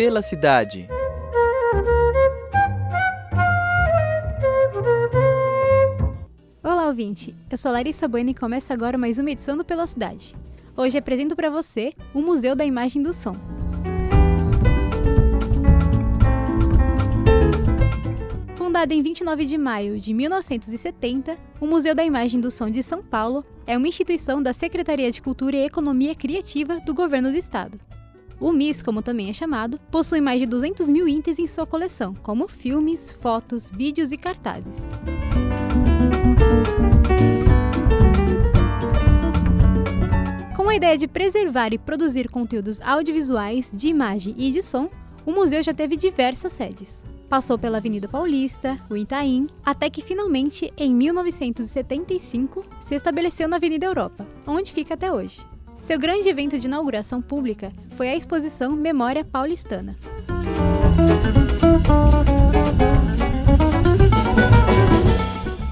Pela cidade. Olá, ouvinte! Eu sou Larissa Bueno e começa agora mais uma edição do Pela Cidade. Hoje apresento para você o Museu da Imagem do Som. Fundada em 29 de maio de 1970, o Museu da Imagem do Som de São Paulo é uma instituição da Secretaria de Cultura e Economia Criativa do Governo do Estado. O MIS, como também é chamado, possui mais de 200 mil itens em sua coleção, como filmes, fotos, vídeos e cartazes. Com a ideia de preservar e produzir conteúdos audiovisuais, de imagem e de som, o museu já teve diversas sedes. Passou pela Avenida Paulista, o Itaim, até que finalmente, em 1975, se estabeleceu na Avenida Europa, onde fica até hoje. Seu grande evento de inauguração pública foi a exposição Memória Paulistana.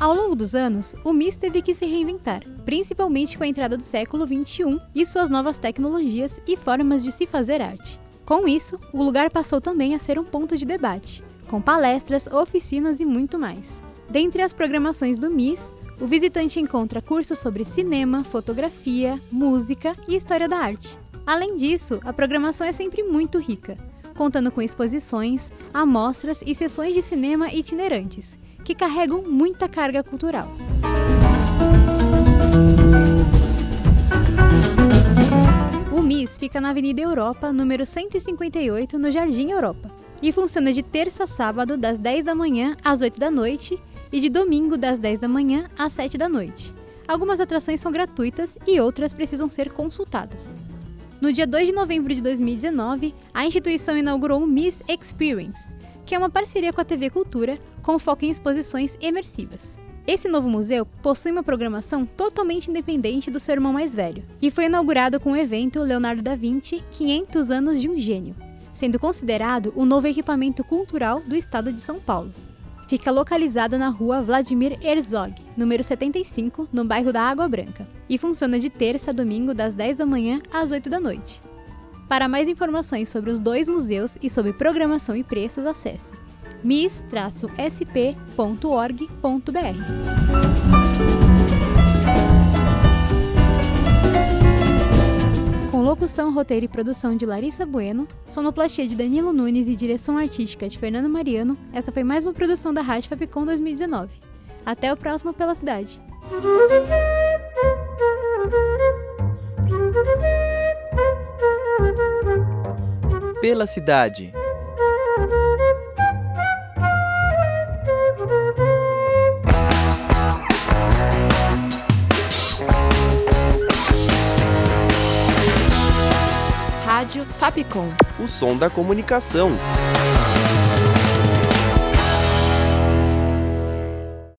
Ao longo dos anos, o MIS teve que se reinventar, principalmente com a entrada do século XXI e suas novas tecnologias e formas de se fazer arte. Com isso, o lugar passou também a ser um ponto de debate, com palestras, oficinas e muito mais. Dentre as programações do MIS, o visitante encontra cursos sobre cinema, fotografia, música e história da arte. Além disso, a programação é sempre muito rica, contando com exposições, amostras e sessões de cinema itinerantes, que carregam muita carga cultural. O MIS fica na Avenida Europa, número 158, no Jardim Europa, e funciona de terça a sábado, das 10 da manhã às 8 da noite, e de domingo, das 10 da manhã às 7 da noite. Algumas atrações são gratuitas e outras precisam ser consultadas. No dia 2 de novembro de 2019, a instituição inaugurou o Miss Experience, que é uma parceria com a TV Cultura com foco em exposições imersivas. Esse novo museu possui uma programação totalmente independente do seu irmão mais velho e foi inaugurado com o evento Leonardo da Vinci 500 anos de um gênio, sendo considerado o novo equipamento cultural do estado de São Paulo. Fica localizada na rua Vladimir Herzog, número 75, no bairro da Água Branca, e funciona de terça a domingo das 10 da manhã às 8 da noite. Para mais informações sobre os dois museus e sobre programação e preços, acesse mis-sp.org.br. Com locução, roteiro e produção de Larissa Bueno, sonoplastia de Danilo Nunes e direção artística de Fernando Mariano, essa foi mais uma produção da Rádio Fapcom 2019. Até o próximo Pela Cidade. Pela cidade. Fapcom. O som da comunicação.